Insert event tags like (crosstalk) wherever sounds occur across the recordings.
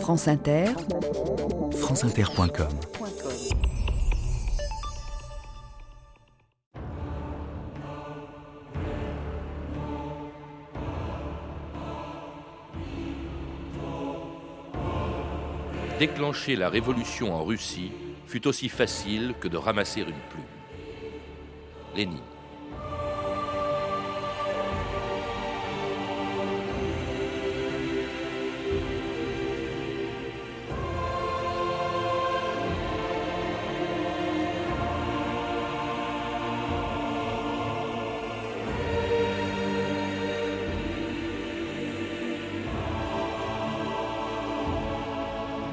France Inter, franceinter.com Déclencher la révolution en Russie fut aussi facile que de ramasser une plume. Lénine.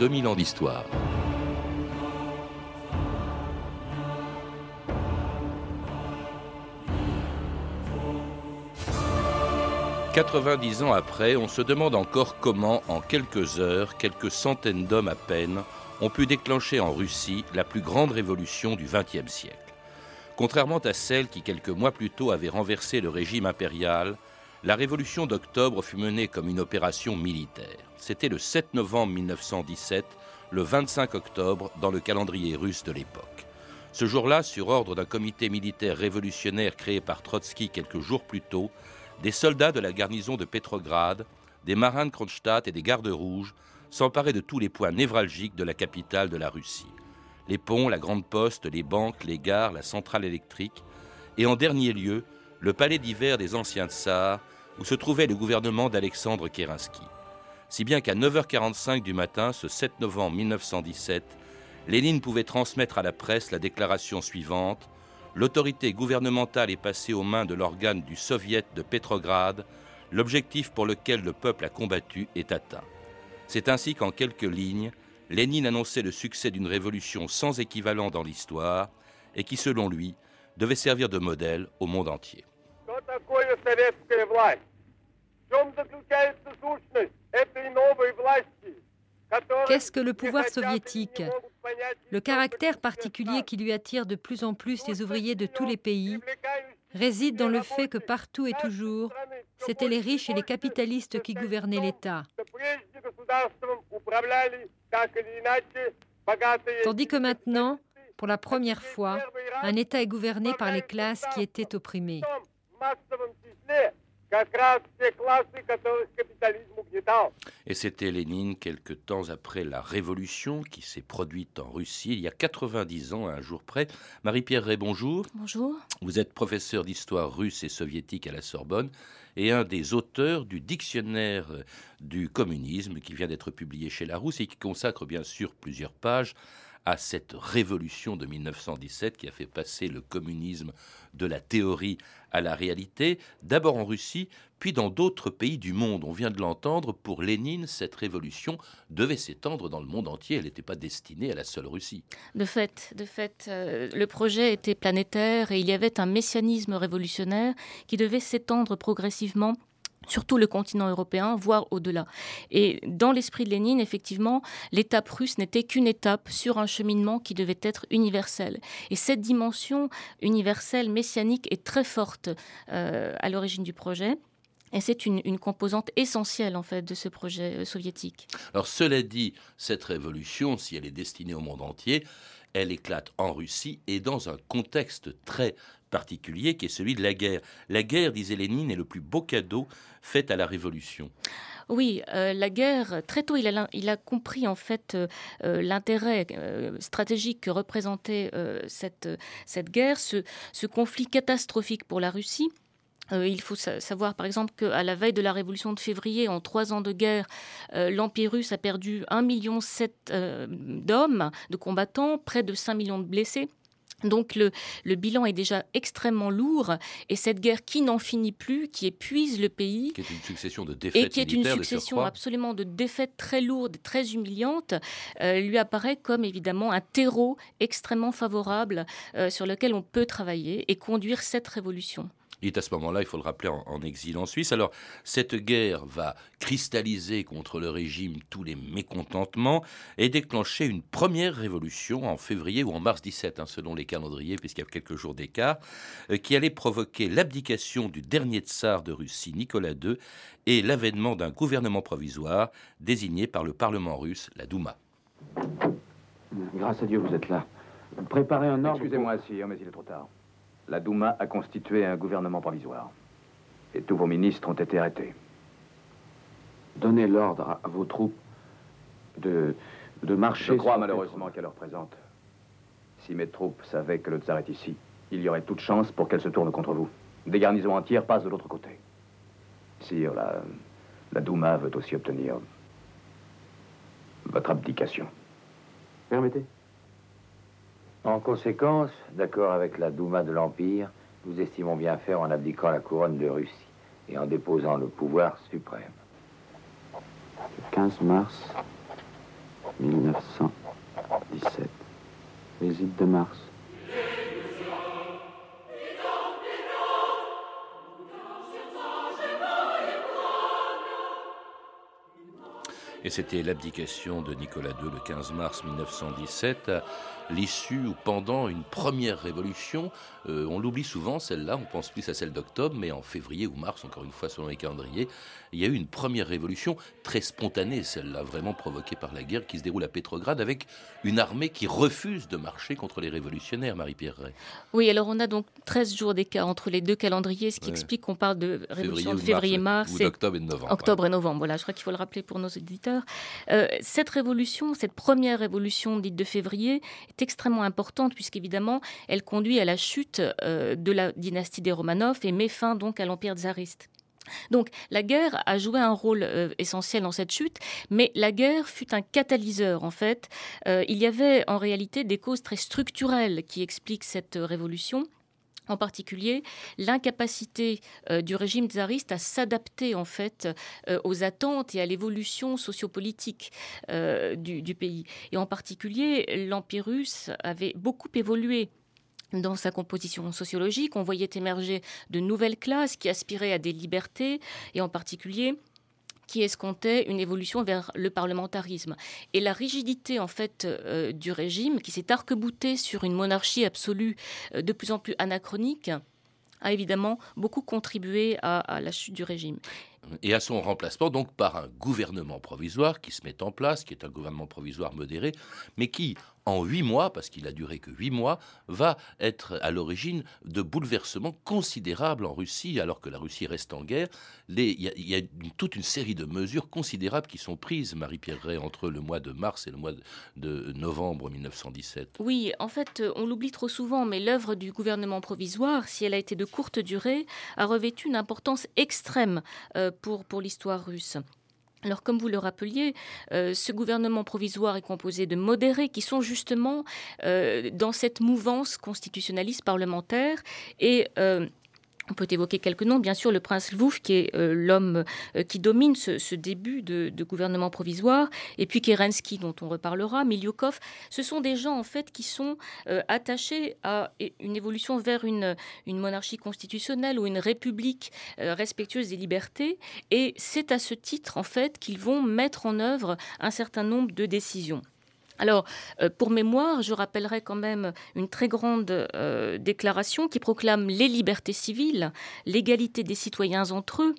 2000 ans d'histoire. « 90 ans après, on se demande encore comment, en quelques heures, quelques centaines d'hommes à peine, ont pu déclencher en Russie la plus grande révolution du XXe siècle. Contrairement à celle qui, quelques mois plus tôt, avait renversé le régime impérial, la révolution d'octobre fut menée comme une opération militaire. C'était le 7 novembre 1917, le 25 octobre dans le calendrier russe de l'époque. Ce jour-là, sur ordre d'un comité militaire révolutionnaire créé par Trotsky quelques jours plus tôt, des soldats de la garnison de Petrograd, des marins de Kronstadt et des gardes rouges s'emparaient de tous les points névralgiques de la capitale de la Russie. Les ponts, la grande poste, les banques, les gares, la centrale électrique, et en dernier lieu, le palais d'hiver des anciens tsars, où se trouvait le gouvernement d'Alexandre Kerensky. Si bien qu'à 9h45 du matin, ce 7 novembre 1917, Lénine pouvait transmettre à la presse la déclaration suivante L'autorité gouvernementale est passée aux mains de l'organe du Soviet de Pétrograd. L'objectif pour lequel le peuple a combattu est atteint. C'est ainsi qu'en quelques lignes, Lénine annonçait le succès d'une révolution sans équivalent dans l'histoire et qui, selon lui, devait servir de modèle au monde entier. Qu'est-ce que le pouvoir soviétique? Le caractère particulier qui lui attire de plus en plus les ouvriers de tous les pays réside dans le fait que partout et toujours, c'étaient les riches et les capitalistes qui gouvernaient l'État. Tandis que maintenant, pour la première fois, un État est gouverné par les classes qui étaient opprimées. Et c'était Lénine quelque temps après la révolution qui s'est produite en Russie il y a 90 ans à un jour près. Marie-Pierre Ray, bonjour. Bonjour. Vous êtes professeur d'histoire russe et soviétique à la Sorbonne et un des auteurs du dictionnaire du communisme qui vient d'être publié chez Larousse et qui consacre bien sûr plusieurs pages à cette révolution de 1917 qui a fait passer le communisme de la théorie à la réalité, d'abord en Russie, puis dans d'autres pays du monde. On vient de l'entendre, pour Lénine, cette révolution devait s'étendre dans le monde entier, elle n'était pas destinée à la seule Russie. De fait, de fait euh, le projet était planétaire et il y avait un messianisme révolutionnaire qui devait s'étendre progressivement surtout le continent européen, voire au-delà. Et dans l'esprit de Lénine, effectivement, l'étape russe n'était qu'une étape sur un cheminement qui devait être universel. Et cette dimension universelle, messianique, est très forte euh, à l'origine du projet. Et c'est une, une, composante essentielle en fait de ce projet euh, soviétique. Alors cela dit, cette révolution, si elle est destinée au monde entier, elle éclate en Russie et dans un contexte très particulier qui est celui de la guerre. La guerre, disait Lénine, est le plus beau cadeau fait à la révolution. Oui, euh, la guerre, très tôt, il a, compris en fait euh, euh, l'intérêt stratégique que représentait cette, cette guerre, ce conflit catastrophique pour la Russie. Il faut savoir, par exemple, qu'à la veille de la révolution de février, en trois ans de guerre, l'Empire russe a perdu 1,7 million d'hommes, de combattants, près de 5 millions de blessés. Donc le, bilan est déjà extrêmement lourd et cette guerre qui n'en finit plus, qui épuise le pays, qui est une succession de défaites et qui est une succession absolument de défaites très lourdes, très humiliantes, euh, lui apparaît comme évidemment un terreau extrêmement favorable euh, sur lequel on peut travailler et conduire cette révolution. Il est à ce moment-là, il faut le rappeler, en, exil en Suisse. Alors, cette guerre va cristalliser contre le régime tous les mécontentements et déclencher une première révolution en février ou en mars 17, hein, selon les calendriers, puisqu'il y a quelques jours d'écart, euh, qui allait provoquer l'abdication du dernier tsar de Russie, Nicolas II, et l'avènement d'un gouvernement provisoire désigné par le Parlement russe, la Douma. Grâce à Dieu, vous êtes là. Préparez un ordre. Excusez-moi, sire, mais il est trop tard. La Douma a constitué un gouvernement provisoire. Et tous vos ministres ont été arrêtés. Donnez l'ordre à vos troupes de, de marcher. Je crois malheureusement qu'à l'heure présente, si mes troupes savaient que le tsar est ici, il y aurait toute chance pour qu'elles se tournent contre vous. Des garnisons entières passent de l'autre côté. Sire, la, la Douma veut aussi obtenir votre abdication. Permettez. En conséquence, d'accord avec la Douma de l'Empire, nous estimons bien faire en abdiquant la couronne de Russie et en déposant le pouvoir suprême. Le 15 mars 1917. Visite de mars. Et c'était l'abdication de Nicolas II le 15 mars 1917, l'issue ou pendant une première révolution. Euh, on l'oublie souvent, celle-là, on pense plus à celle d'octobre, mais en février ou mars, encore une fois selon les calendriers, il y a eu une première révolution très spontanée, celle-là, vraiment provoquée par la guerre qui se déroule à Pétrograd, avec une armée qui refuse de marcher contre les révolutionnaires, Marie-Pierre Ray. Oui, alors on a donc 13 jours d'écart entre les deux calendriers, ce qui explique qu'on parle de révolution de février-mars. Ou d'octobre et novembre. Octobre et novembre, voilà, je crois qu'il faut le rappeler pour nos éditeurs. Euh, cette révolution, cette première révolution dite de février, extrêmement importante puisqu'évidemment, elle conduit à la chute euh, de la dynastie des Romanov et met fin donc à l'empire tsariste. Donc la guerre a joué un rôle euh, essentiel dans cette chute, mais la guerre fut un catalyseur en fait. il y avait en réalité des causes très structurelles qui expliquent cette révolution en particulier l'incapacité euh, du régime tsariste à s'adapter en fait euh, aux attentes et à l'évolution sociopolitique euh, du, pays. Et en particulier, l'Empire russe avait beaucoup évolué dans sa composition sociologique. On voyait émerger de nouvelles classes qui aspiraient à des libertés, et en particulier qui escomptait une évolution vers le parlementarisme. Et la rigidité en fait euh, du régime, qui s'est arc-boutée sur une monarchie absolue euh, de plus en plus anachronique, a évidemment beaucoup contribué à la chute du régime et à son remplacement donc par un gouvernement provisoire qui se met en place, qui est un gouvernement provisoire modéré, mais qui, en huit mois, parce qu'il a duré que huit mois, va être à l'origine de bouleversements considérables en Russie, alors que la Russie reste en guerre. Il y, a toute une série de mesures considérables qui sont prises, Marie-Pierre Ray, entre le mois de mars et le mois de novembre 1917. Oui, en fait, on l'oublie trop souvent, mais l'œuvre du gouvernement provisoire, si elle a été de courte durée, a revêtu une importance extrême. Euh, pour, pour l'histoire russe. Alors, comme vous le rappeliez, euh, ce gouvernement provisoire est composé de modérés qui sont justement euh, dans cette mouvance constitutionnaliste parlementaire et euh, on peut évoquer quelques noms, bien sûr, le prince Lvouf, qui est euh, l'homme euh, qui domine ce, début de, gouvernement provisoire, et puis Kerensky, dont on reparlera, Miliukov. Ce sont des gens, en fait, qui sont euh, attachés à une évolution vers une, une monarchie constitutionnelle ou une république respectueuse des libertés, et c'est à ce titre, en fait, qu'ils vont mettre en œuvre un certain nombre de décisions. Alors, euh, pour mémoire, je rappellerai quand même une très grande euh, déclaration qui proclame les libertés civiles, l'égalité des citoyens entre eux,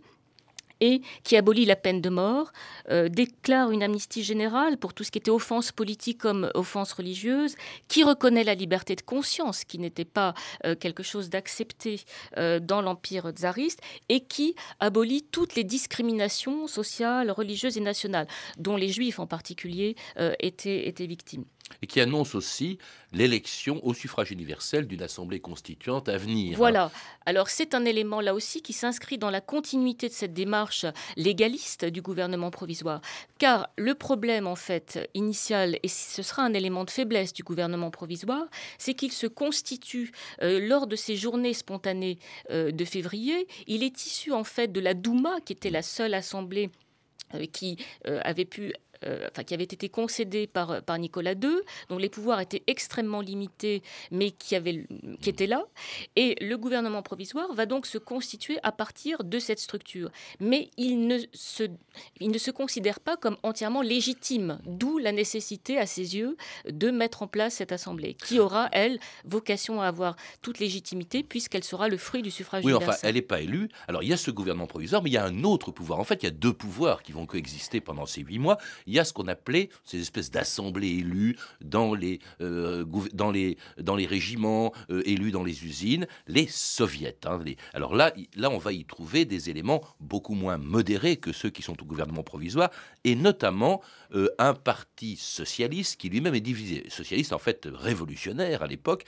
et qui abolit la peine de mort, euh, déclare une amnistie générale pour tout ce qui était offense politique comme offense religieuse, qui reconnaît la liberté de conscience, qui n'était pas euh, quelque chose d'accepté euh, dans l'empire tsariste, et qui abolit toutes les discriminations sociales, religieuses et nationales, dont les juifs en particulier étaient, étaient victimes et qui annonce aussi l'élection au suffrage universel d'une assemblée constituante à venir. Voilà. Alors c'est un élément là aussi qui s'inscrit dans la continuité de cette démarche légaliste du gouvernement provisoire. Car le problème en fait initial, et ce sera un élément de faiblesse du gouvernement provisoire, c'est qu'il se constitue euh, lors de ces journées spontanées euh, de février. Il est issu en fait de la Douma, qui était la seule assemblée euh, qui avait pu enfin, qui avait été concédé par, par Nicolas II, dont les pouvoirs étaient extrêmement limités, mais qui, avait, qui étaient là. Et le gouvernement provisoire va donc se constituer à partir de cette structure. Mais il ne se, il ne se considère pas comme entièrement légitime, d'où la nécessité, à ses yeux, de mettre en place cette assemblée, qui aura, elle, vocation à avoir toute légitimité, puisqu'elle sera le fruit du suffrage oui, universel. enfin, elle n'est pas élue. Alors, il y a ce gouvernement provisoire, mais il y a un autre pouvoir. En fait, il y a deux pouvoirs qui vont coexister pendant ces huit mois. Il y a ce qu'on appelait ces espèces d'assemblées élues dans les, euh, régiments, euh, élus dans les usines, les soviets. Hein. Alors là, on va y trouver des éléments beaucoup moins modérés que ceux qui sont au gouvernement provisoire, et notamment euh, un parti socialiste qui lui-même est divisé. Socialiste, en fait, révolutionnaire à l'époque,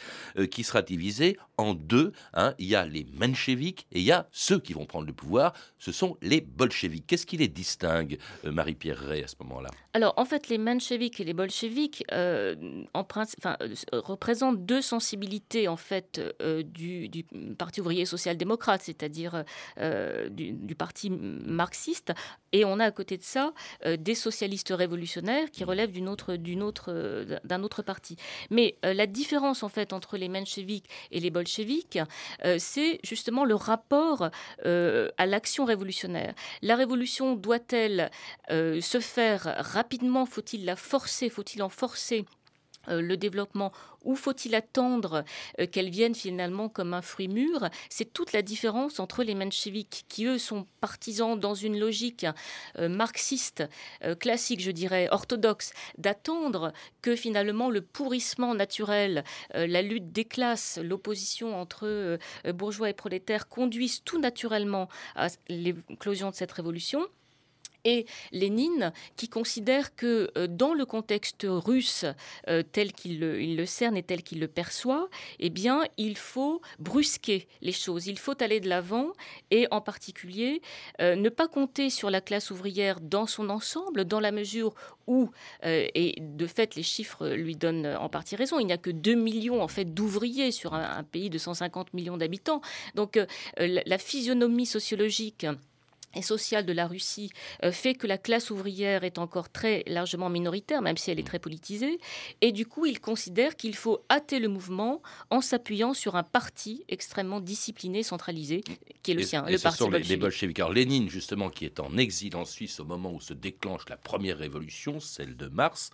qui sera divisé en deux. Hein. Il y a les mencheviks et il y a ceux qui vont prendre le pouvoir. Ce sont les bolcheviks. Qu'est-ce qui les distingue, Marie-Pierre Ray, à ce moment-là? Alors, en fait, les mencheviks et les bolcheviks en principe, représentent deux sensibilités, en fait, du, du, Parti ouvrier social-démocrate, c'est-à-dire du, parti marxiste. Et on a à côté de ça des socialistes révolutionnaires qui relève d'une autre, d'une autre, euh, d'un autre parti. Mais euh, la différence en fait entre les mencheviks et les bolcheviks, euh, c'est justement le rapport à l'action révolutionnaire. La révolution doit-elle se faire rapidement Faut-il la forcer Faut-il en forcer euh, le développement ou faut-il attendre euh, qu'elle vienne finalement comme un fruit mûr? C'est toute la différence entre les mencheviks, qui eux sont partisans dans une logique euh, marxiste, classique, je dirais, orthodoxe, d'attendre que finalement le pourrissement naturel, la lutte des classes, l'opposition entre bourgeois et prolétaires conduisent tout naturellement à l'éclosion de cette révolution et Lénine, qui considère que euh, dans le contexte russe euh, tel qu'il le, cerne et tel qu'il le perçoit, eh bien, il faut brusquer les choses, il faut aller de l'avant et en particulier euh, ne pas compter sur la classe ouvrière dans son ensemble, dans la mesure où, et de fait les chiffres lui donnent en partie raison, il n'y a que 2 millions en fait d'ouvriers sur un, pays de 150 millions d'habitants. Donc la physionomie sociologique et sociale de la Russie euh, fait que la classe ouvrière est encore très largement minoritaire, même si elle est très politisée. Et du coup, il considère qu'il faut hâter le mouvement en s'appuyant sur un parti extrêmement discipliné, centralisé, qui est le sien, le ce parti sont les, bolcheviks. Alors Lénine, justement, qui est en exil en Suisse au moment où se déclenche la première révolution, celle de mars,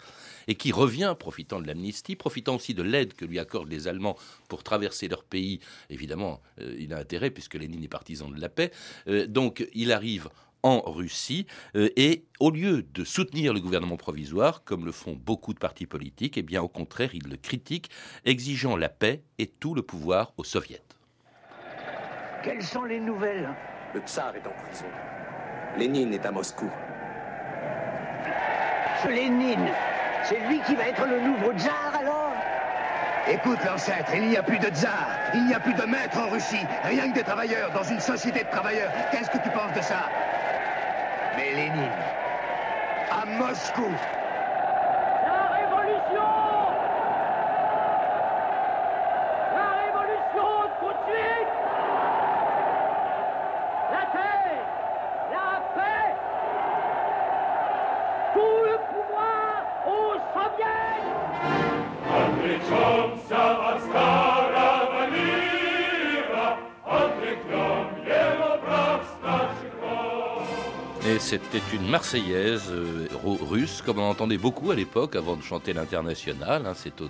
et qui revient, profitant de l'amnistie, profitant aussi de l'aide que lui accordent les Allemands pour traverser leur pays. Évidemment, euh, il a intérêt, puisque Lénine est partisan de la paix. Euh, donc, il arrive en Russie euh, et au lieu de soutenir le gouvernement provisoire comme le font beaucoup de partis politiques, eh bien au contraire, il le critique, exigeant la paix et tout le pouvoir aux soviets. Quelles sont les nouvelles? Le tsar est en prison. Lénine est à Moscou. Ce Lénine, c'est lui qui va être le nouveau tsar Écoute, l'ancêtre, il n'y a plus de tsar, il n'y a plus de maître en Russie, rien que des travailleurs dans une société de travailleurs. Qu'est-ce que tu penses de ça? Mais Lénine, à Moscou, c'était une Marseillaise euh, russe, comme on entendait beaucoup à l'époque avant de chanter l'international. Hein. c'est au,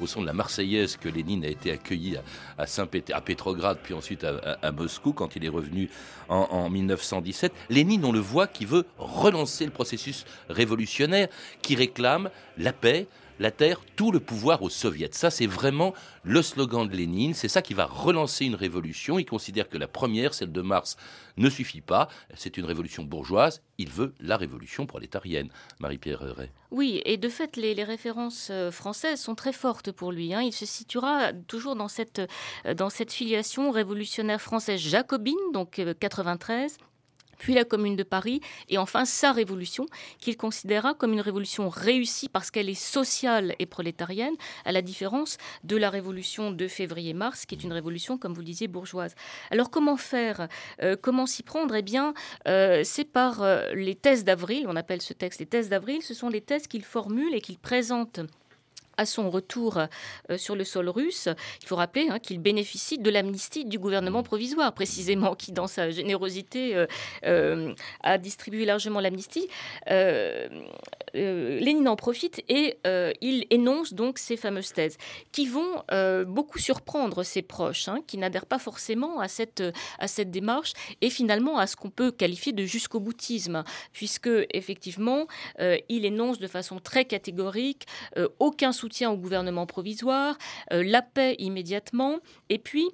au son de la Marseillaise que Lénine a été accueilli à, Saint à Pétrograd, puis ensuite à, Moscou quand il est revenu en, en 1917. Lénine, on le voit, qui veut relancer le processus révolutionnaire, qui réclame la paix, la terre, tout le pouvoir aux soviets. Ça, c'est vraiment le slogan de Lénine. C'est ça qui va relancer une révolution. Il considère que la première, celle de mars, ne suffit pas. C'est une révolution bourgeoise. Il veut la révolution prolétarienne. Marie-Pierre Ray. Oui, et de fait, les, références euh, françaises sont très fortes pour lui. Hein. Il se situera toujours dans cette, euh, dans cette filiation révolutionnaire française jacobine, donc 93, euh, puis la Commune de Paris, et enfin sa révolution, qu'il considéra comme une révolution réussie parce qu'elle est sociale et prolétarienne, à la différence de la révolution de février-mars, qui est une révolution, comme vous le disiez, bourgeoise. Alors comment faire? Euh, Comment s'y prendre? Eh bien, euh, c'est par euh, les thèses d'avril, on appelle ce texte les thèses d'avril, ce sont les thèses qu'il formule et qu'il présente à son retour euh, sur le sol russe, il faut rappeler hein, qu'il bénéficie de l'amnistie du gouvernement provisoire, précisément, qui, dans sa générosité, euh, euh, a distribué largement l'amnistie. Lénine en profite et il énonce donc ces fameuses thèses, qui vont beaucoup surprendre ses proches, hein, qui n'adhèrent pas forcément à cette, à cette démarche et finalement à ce qu'on peut qualifier de jusqu'au boutisme, puisque effectivement, il énonce de façon très catégorique aucun soutien au gouvernement provisoire, euh, la paix immédiatement, et puis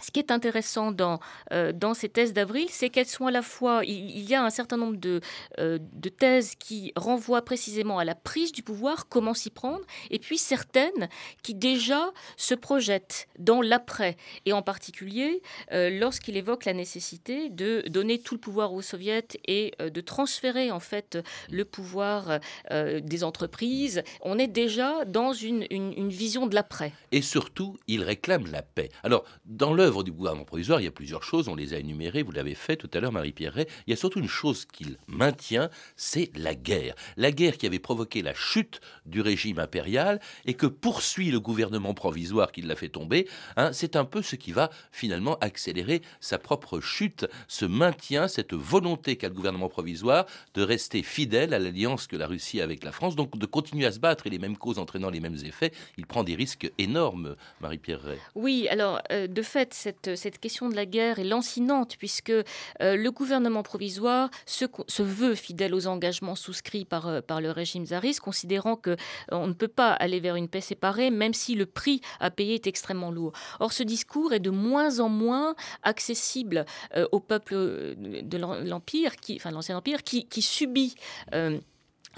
ce qui est intéressant dans, euh, dans ces thèses d'avril, c'est qu'elles sont à la fois, il, y a un certain nombre de, euh, de thèses qui renvoient précisément à la prise du pouvoir, comment s'y prendre, et puis certaines qui déjà se projettent dans l'après, et en particulier euh, lorsqu'il évoque la nécessité de donner tout le pouvoir aux soviets et de transférer en fait le pouvoir des entreprises. On est déjà dans une, une, une vision de l'après. Et surtout, il réclame la paix. Alors, dans le l'œuvre du gouvernement provisoire, il y a plusieurs choses, on les a énumérées, vous l'avez fait tout à l'heure, Marie Pierret. Il y a surtout une chose qu'il maintient, c'est la guerre. La guerre qui avait provoqué la chute du régime impérial et que poursuit le gouvernement provisoire qui l'a fait tomber. Hein, c'est un peu ce qui va finalement accélérer sa propre chute, ce maintien, cette volonté qu'a le gouvernement provisoire de rester fidèle à l'alliance que la Russie a avec la France, donc de continuer à se battre et les mêmes causes entraînant les mêmes effets. Il prend des risques énormes, Marie Pierret. Oui, alors euh, de fait, cette, question de la guerre est lancinante, puisque euh, le gouvernement provisoire se, veut fidèle aux engagements souscrits par, euh, le régime tsariste, considérant qu'on euh, ne peut pas aller vers une paix séparée, même si le prix à payer est extrêmement lourd. Or, ce discours est de moins en moins accessible au peuple de l'Empire, enfin l'ancien Empire, qui subit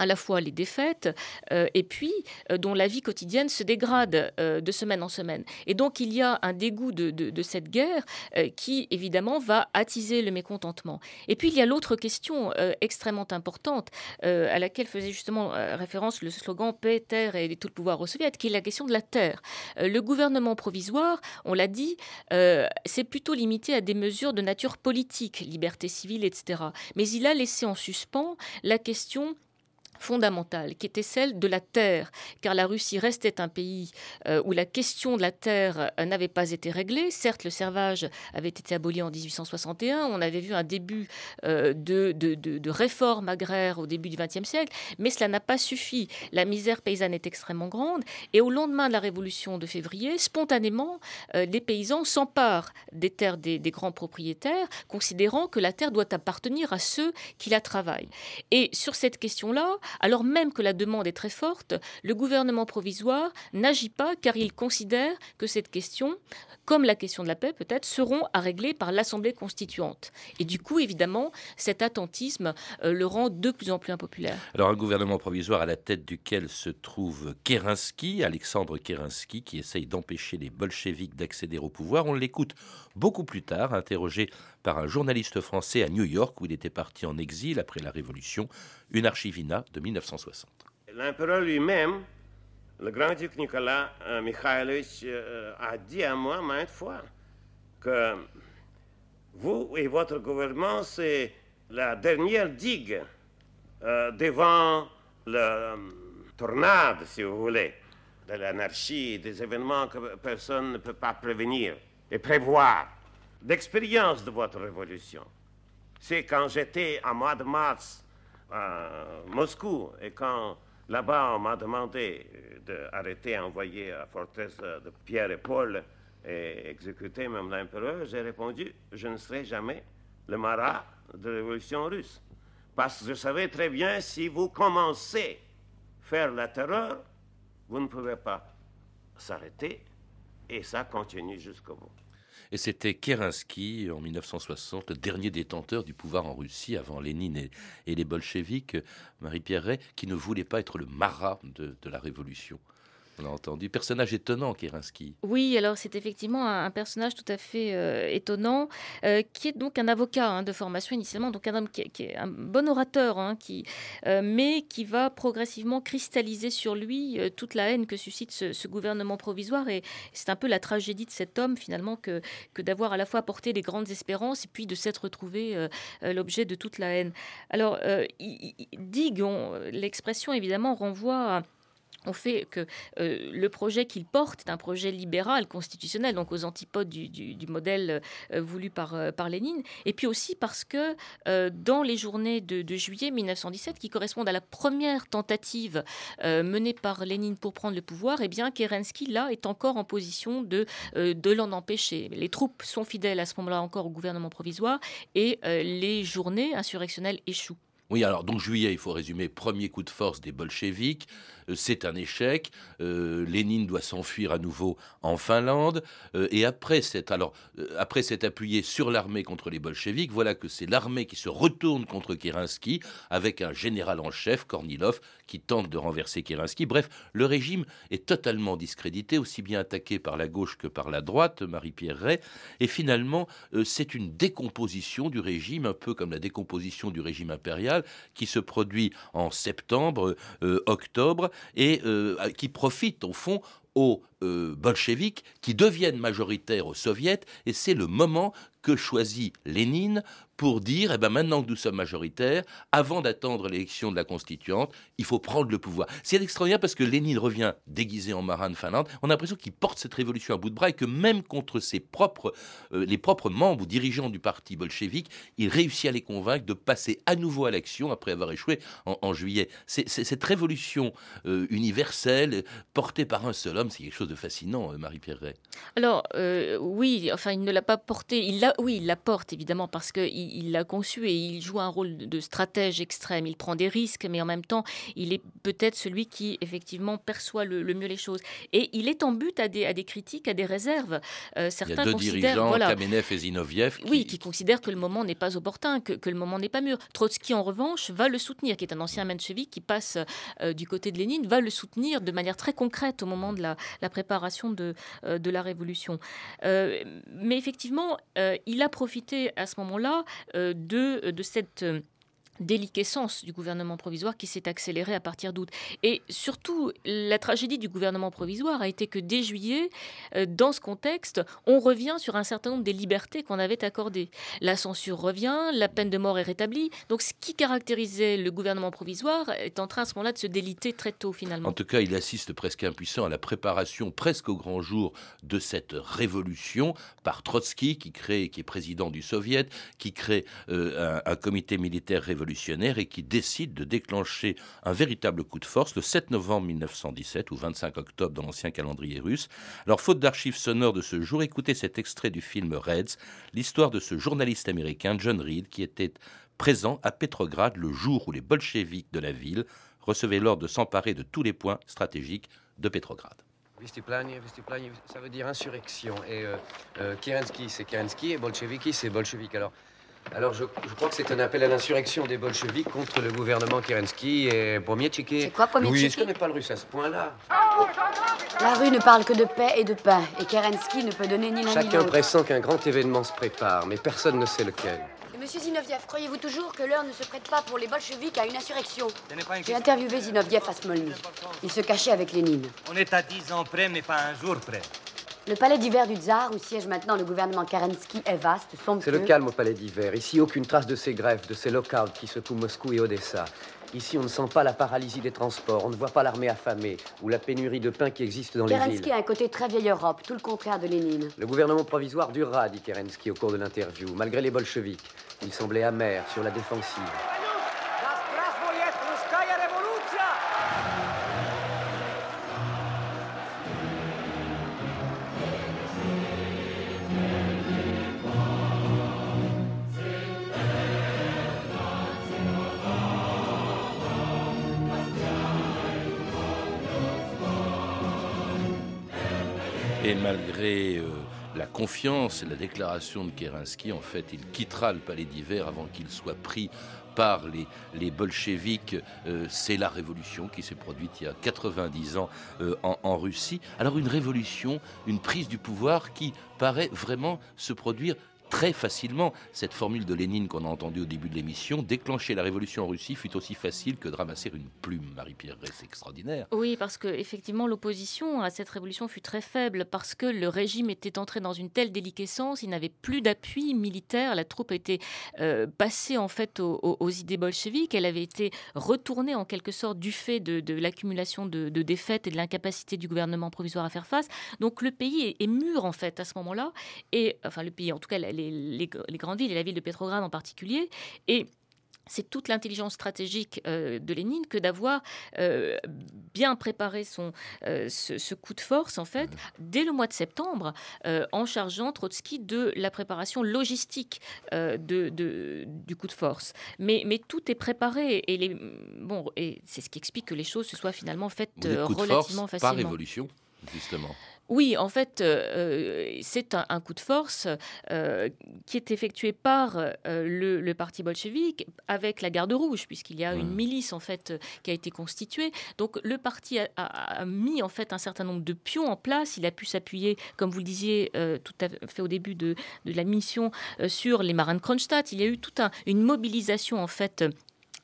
à la fois les défaites euh, et puis euh, dont la vie quotidienne se dégrade euh, de semaine en semaine. Et donc il y a un dégoût de, de cette guerre qui évidemment va attiser le mécontentement. Et puis il y a l'autre question extrêmement importante à laquelle faisait justement référence le slogan paix, terre et tout le pouvoir aux soviets, qui est la question de la terre. le gouvernement provisoire, on l'a dit, c'est plutôt limité à des mesures de nature politique, liberté civile, etc. Mais il a laissé en suspens la question fondamentale, qui était celle de la terre, car la Russie restait un pays euh, où la question de la terre euh, n'avait pas été réglée. Certes, le servage avait été aboli en 1861, on avait vu un début euh, de, de, de, réforme agraire au début du XXe siècle, mais cela n'a pas suffi. La misère paysanne est extrêmement grande, et au lendemain de la Révolution de février, spontanément, les paysans s'emparent des terres des, des grands propriétaires, considérant que la terre doit appartenir à ceux qui la travaillent. Et sur cette question-là, alors même que la demande est très forte, le gouvernement provisoire n'agit pas car il considère que cette question, comme la question de la paix peut-être, seront à régler par l'Assemblée constituante. Et du coup, évidemment, cet attentisme euh, le rend de plus en plus impopulaire. Alors un gouvernement provisoire à la tête duquel se trouve Kerensky, Alexandre Kerensky, qui essaye d'empêcher les bolcheviks d'accéder au pouvoir. On l'écoute beaucoup plus tard, interrogé par un journaliste français à New York où il était parti en exil après la Révolution, une archivina de 1960. L'empereur lui-même, le grand-duc Nicolas euh, Mikhailovich, euh, a dit à moi maintes fois que vous et votre gouvernement, c'est la dernière digue euh, devant le tornade, si vous voulez, de l'anarchie, des événements que personne ne peut pas prévenir et prévoir d'expérience de votre révolution. C'est quand j'étais en mois de mars à Moscou et quand là-bas on m'a demandé d'arrêter, envoyer à forteresse de Pierre et Paul et exécuter même l'empereur, j'ai répondu je ne serai jamais le marat de la révolution russe. Parce que je savais très bien si vous commencez à faire la terreur, vous ne pouvez pas s'arrêter et ça continue jusqu'au bout. Et c'était Kerensky, en 1960, le dernier détenteur du pouvoir en Russie avant Lénine et, les bolcheviks, Marie-Pierre qui ne voulait pas être le marat de, la révolution. On a entendu. Personnage étonnant, Kerensky. Oui, alors c'est effectivement un, personnage tout à fait euh, étonnant, euh, qui est donc un avocat hein, de formation initialement, donc un homme qui, est un bon orateur, hein, qui, euh, mais qui va progressivement cristalliser sur lui toute la haine que suscite ce, gouvernement provisoire. Et c'est un peu la tragédie de cet homme, finalement, que, que d'avoir à la fois porté les grandes espérances et puis de s'être retrouvé l'objet de toute la haine. Alors, digue, l'expression évidemment renvoie à on fait que euh, le projet qu'il porte est un projet libéral, constitutionnel, donc aux antipodes du, modèle euh, voulu par, euh, par Lénine, et puis aussi parce que dans les journées de, juillet 1917, qui correspondent à la première tentative menée par Lénine pour prendre le pouvoir, eh bien Kerensky, là, est encore en position de, de l'en empêcher. Les troupes sont fidèles à ce moment-là encore au gouvernement provisoire, et les journées insurrectionnelles échouent. Oui, alors donc juillet, il faut résumer, premier coup de force des bolcheviks, euh, c'est un échec. Euh, Lénine doit s'enfuir à nouveau en Finlande. Euh, et après cette, alors, après s'être appuyé sur l'armée contre les bolcheviks, voilà que c'est l'armée qui se retourne contre Kerensky avec un général en chef, Kornilov, qui tente de renverser Kerensky. Bref, le régime est totalement discrédité, aussi bien attaqué par la gauche que par la droite, Marie-Pierre Ray. Et finalement, c'est une décomposition du régime, un peu comme la décomposition du régime impérial, qui se produit en septembre, octobre, et euh, qui profite au fond aux euh, bolcheviques qui deviennent majoritaires aux soviets. Et c'est le moment que choisit Lénine pour dire, eh ben maintenant que nous sommes majoritaires, avant d'attendre l'élection de la constituante, il faut prendre le pouvoir. C'est extraordinaire parce que Lénine revient déguisé en marin de Finlande. On a l'impression qu'il porte cette révolution à bout de bras et que même contre ses propres, euh, les propres membres ou dirigeants du parti bolchevique, il réussit à les convaincre de passer à nouveau à l'action après avoir échoué en, juillet. C'est cette révolution euh, universelle portée par un seul homme, c'est quelque chose de fascinant, Marie-Pierre Alors oui, enfin il ne l'a pas porté. Il l'a oui, il la porte évidemment parce qu'il il l'a conçu et il joue un rôle de stratège extrême. Il prend des risques, mais en même temps, il est peut-être celui qui effectivement perçoit le, mieux les choses. Et il est en but à des, à des critiques, à des réserves. Euh, certains il y a deux dirigeants, voilà, Kamenev et Zinoviev. Qui... Oui, qui considèrent que le moment n'est pas opportun, que, que, le moment n'est pas mûr. Trotsky, en revanche, va le soutenir, qui est un ancien menchevique qui passe euh, du côté de Lénine, va le soutenir de manière très concrète au moment de la, la préparation de, euh, de la révolution. mais effectivement, il a profité à ce moment-là euh, de, de cette déliquescence du gouvernement provisoire qui s'est accélérée à partir d'août. Et surtout, la tragédie du gouvernement provisoire a été que dès juillet, euh, dans ce contexte, on revient sur un certain nombre des libertés qu'on avait accordées. La censure revient, la peine de mort est rétablie. Donc ce qui caractérisait le gouvernement provisoire est en train à ce moment-là de se déliter très tôt finalement. En tout cas, il assiste presque impuissant à la préparation presque au grand jour de cette révolution par Trotsky qui crée, qui est président du Soviet, qui crée euh, un, un comité militaire révolutionnaire et qui décide de déclencher un véritable coup de force le 7 novembre 1917 ou 25 octobre dans l'ancien calendrier russe. Alors, faute d'archives sonores de ce jour, écoutez cet extrait du film Reds, l'histoire de ce journaliste américain, John Reed, qui était présent à Petrograd le jour où les bolcheviks de la ville recevaient l'ordre de s'emparer de tous les points stratégiques de Petrograd. Vistiplanie, Vistiplanie, ça veut dire insurrection. Et euh, euh, Kerensky, c'est Kerensky, et bolcheviki, c'est bolchevique. Alors, alors, je, crois que c'est un appel à l'insurrection des bolcheviks contre le gouvernement Kerensky et Pomietchiki. C'est quoi Pomietchiki Oui, je connais pas le russe à ce point-là? La rue ne parle que de paix et de pain, et Kerensky ne peut donner ni l'un ni l'autre. Chacun pressent qu'un grand événement se prépare, mais personne ne sait lequel. Monsieur Zinoviev, croyez-vous toujours que l'heure ne se prête pas pour les bolcheviks à une insurrection? J'ai interviewé Zinoviev à Smolny. Il se cachait avec Lénine. On est à dix ans près, mais pas un jour près. Le palais d'hiver du tsar, où siège maintenant le gouvernement Kerensky, est vaste, somptueux. C'est le calme au palais d'hiver. Ici, aucune trace de ces grèves, de ces lockouts qui secouent Moscou et Odessa. Ici, on ne sent pas la paralysie des transports, on ne voit pas l'armée affamée ou la pénurie de pain qui existe dans les villes. Kerensky a un côté très vieille Europe, tout le contraire de Lénine. Le gouvernement provisoire durera, dit Kerensky au cours de l'interview, malgré les bolcheviks. Il semblait amer, sur la défensive. Malgré euh, la confiance et la déclaration de Kerensky, en fait, il quittera le palais d'hiver avant qu'il soit pris par les, bolcheviks. Euh, c'est la révolution qui s'est produite il y a 90 ans euh, en, Russie. Alors une révolution, une prise du pouvoir qui paraît vraiment se produire très facilement. Cette formule de Lénine qu'on a entendue au début de l'émission, déclencher la révolution en Russie fut aussi facile que de ramasser une plume, Marie-Pierre c'est extraordinaire. Oui, parce que effectivement l'opposition à cette révolution fut très faible parce que le régime était entré dans une telle déliquescence, il n'avait plus d'appui militaire, la troupe était euh, passée en fait aux, idées bolcheviques, elle avait été retournée en quelque sorte du fait de, l'accumulation de, défaites et de l'incapacité du gouvernement provisoire à faire face. Donc le pays est, est mûr en fait à ce moment-là, et enfin le pays, en tout cas les les, les, grandes villes et la ville de Pétrograd en particulier. Et c'est toute l'intelligence stratégique euh, de Lénine que d'avoir euh, bien préparé son, euh, ce, ce, coup de force, en fait, dès le mois de septembre, en chargeant Trotsky de la préparation logistique de, de, du coup de force. Mais, mais tout est préparé et, les, bon, et c'est ce qui explique que les choses se soient finalement faites relativement facilement. Par révolution, justement. Oui, en fait, euh, c'est un, un, coup de force euh, qui est effectué par euh, le, le, parti bolchevique avec la garde rouge, puisqu'il y a une milice en fait qui a été constituée. Donc le parti a, a, a, mis en fait un certain nombre de pions en place. Il a pu s'appuyer, comme vous le disiez tout à fait au début de, de la mission, sur les marins de Kronstadt. Il y a eu toute un, une mobilisation en fait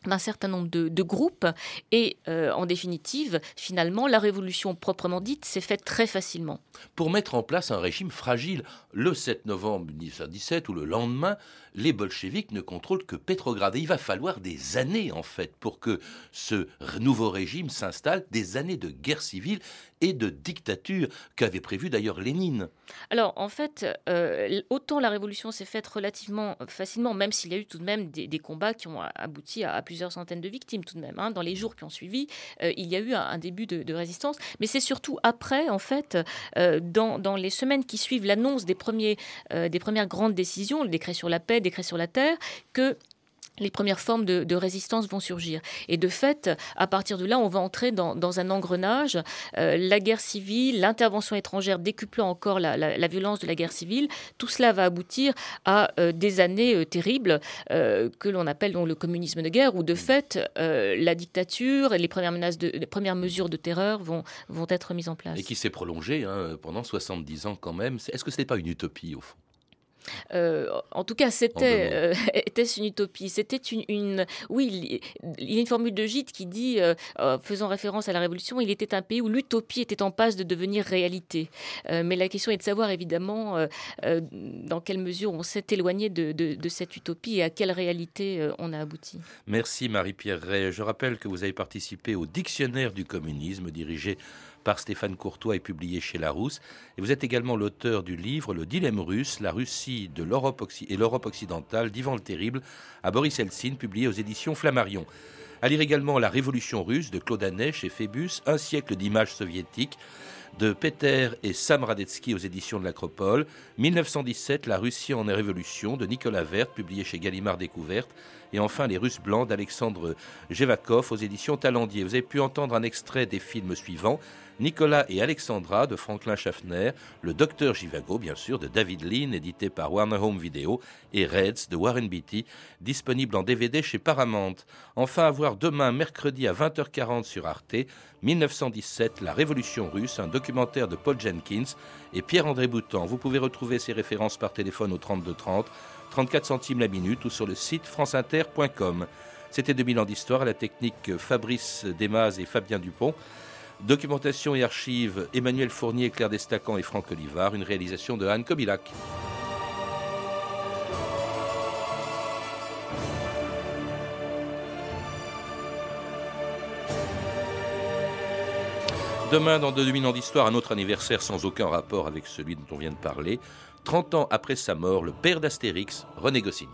d'un certain nombre de, groupes et euh, en définitive, finalement, la révolution proprement dite s'est faite très facilement. Pour mettre en place un régime fragile, le 7 novembre 1917 ou le lendemain, les bolcheviks ne contrôlent que Petrograd. Et il va falloir des années, en fait, pour que ce nouveau régime s'installe, des années de guerre civile et de dictature qu'avait prévu d'ailleurs Lénine. Alors, en fait, euh, autant la révolution s'est faite relativement facilement, même s'il y a eu tout de même des, combats qui ont abouti à, plusieurs centaines de victimes, tout de même. Hein. Dans les jours qui ont suivi, euh, il y a eu un, début de, résistance. Mais c'est surtout après, en fait, euh, dans, dans, les semaines qui suivent l'annonce des, des premières grandes décisions, le décret sur la paix, décret sur la terre, que les premières formes de, résistance vont surgir. Et de fait, à partir de là, on va entrer dans, un engrenage. Euh, la guerre civile, l'intervention étrangère décuplant encore la, violence de la guerre civile, tout cela va aboutir à euh, des années euh, terribles que l'on appelle donc, le communisme de guerre, où de fait, la dictature et les premières, menaces de, les premières mesures de terreur vont, vont être mises en place. Et qui s'est prolongée hein, pendant 70 ans quand même. Est-ce que ce n'est pas une utopie au fond? Euh, en tout cas, c'était euh, (laughs) était-ce une utopie? C'était une, une, oui, il y a une formule de Gide qui dit, euh, faisant référence à la Révolution, il était un pays où l'utopie était en passe de devenir réalité. Mais la question est de savoir évidemment dans quelle mesure on s'est éloigné de, de, de, cette utopie et à quelle réalité on a abouti. Merci Marie-Pierre Ray. Je rappelle que vous avez participé au dictionnaire du communisme dirigé par Stéphane Courtois et publié chez Larousse. Et vous êtes également l'auteur du livre Le dilemme russe, la Russie de l'Europe et l'Europe occidentale d'Ivan le Terrible à Boris Eltsine, publié aux éditions Flammarion. À lire également La Révolution russe de Claude Anet chez Phébus, Un siècle d'images soviétiques de Peter et Sam Radetzky aux éditions de l'Acropole, 1917, La Russie en révolution de Nicolas Vert, publié chez Gallimard Découverte, et enfin Les Russes blancs d'Alexandre Jevakov aux éditions Talendier. Vous avez pu entendre un extrait des films suivants. Nicolas et Alexandra de Franklin Schaffner, Le Docteur Givago, bien sûr, de David Lean, édité par Warner Home Video, et Reds de Warren Beatty, disponible en DVD chez Paramount. Enfin, à voir demain, mercredi à 20h40 sur Arte, 1917, La Révolution russe, un documentaire de Paul Jenkins et Pierre-André Boutan. Vous pouvez retrouver ces références par téléphone au 3230, 34 centimes la minute ou sur le site franceinter.com. C'était 2000 ans d'histoire à la technique Fabrice Desmaz et Fabien Dupont. Documentation et archives Emmanuel Fournier, Claire Destacan et Franck Olivard, une réalisation de Anne Kobilac. Demain, dans 2000 ans d'histoire, un autre anniversaire sans aucun rapport avec celui dont on vient de parler. 30 ans après sa mort, le père d'Astérix, René Goscinny.